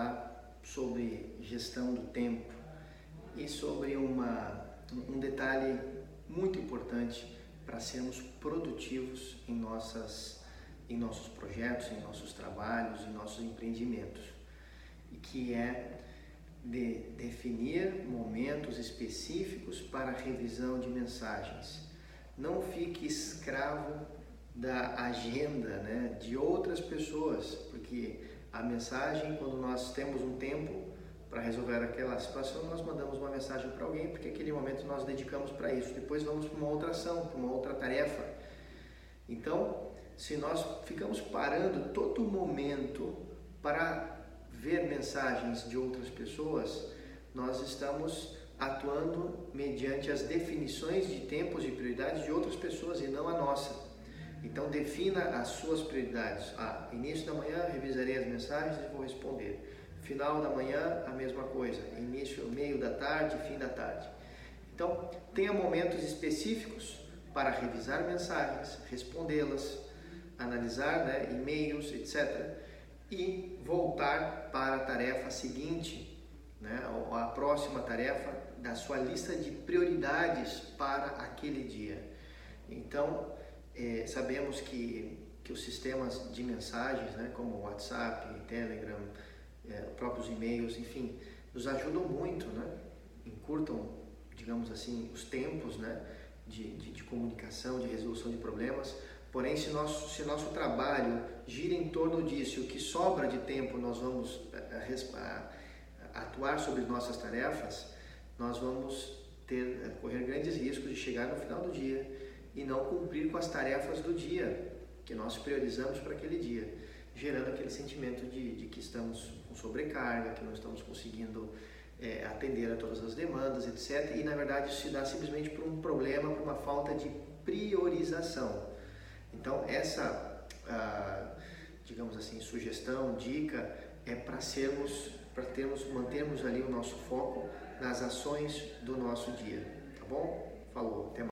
falar sobre gestão do tempo e sobre uma, um detalhe muito importante para sermos produtivos em, nossas, em nossos projetos, em nossos trabalhos, em nossos empreendimentos, e que é de definir momentos específicos para revisão de mensagens. Não fique escravo da agenda né, de outras pessoas, porque a mensagem, quando nós temos um tempo para resolver aquela situação, nós mandamos uma mensagem para alguém, porque aquele momento nós dedicamos para isso. Depois vamos para uma outra ação, para uma outra tarefa. Então, se nós ficamos parando todo momento para ver mensagens de outras pessoas, nós estamos atuando mediante as definições de tempos e prioridades de outras pessoas e não a nossa. Então defina as suas prioridades. Ah, início da manhã revisarei as mensagens e vou responder. Final da manhã a mesma coisa. Início, meio da tarde, fim da tarde. Então tenha momentos específicos para revisar mensagens, respondê-las, analisar né, e-mails, etc e voltar para a tarefa seguinte, né, a próxima tarefa da sua lista de prioridades para aquele dia. Então, é, sabemos que, que os sistemas de mensagens, né, como WhatsApp, Telegram, é, próprios e-mails, enfim, nos ajudam muito, né, encurtam, digamos assim, os tempos né, de, de, de comunicação, de resolução de problemas, Porém, se nosso, se nosso trabalho gira em torno disso, o que sobra de tempo nós vamos eh, eh, atuar sobre nossas tarefas, nós vamos ter, eh, correr grandes riscos de chegar no final do dia e não cumprir com as tarefas do dia que nós priorizamos para aquele dia, gerando aquele sentimento de, de que estamos com sobrecarga, que não estamos conseguindo é, atender a todas as demandas, etc. E na verdade isso se dá simplesmente por um problema, por uma falta de priorização. Então, essa, ah, digamos assim, sugestão, dica, é para sermos, para termos, mantermos ali o nosso foco nas ações do nosso dia, tá bom? Falou, até mais.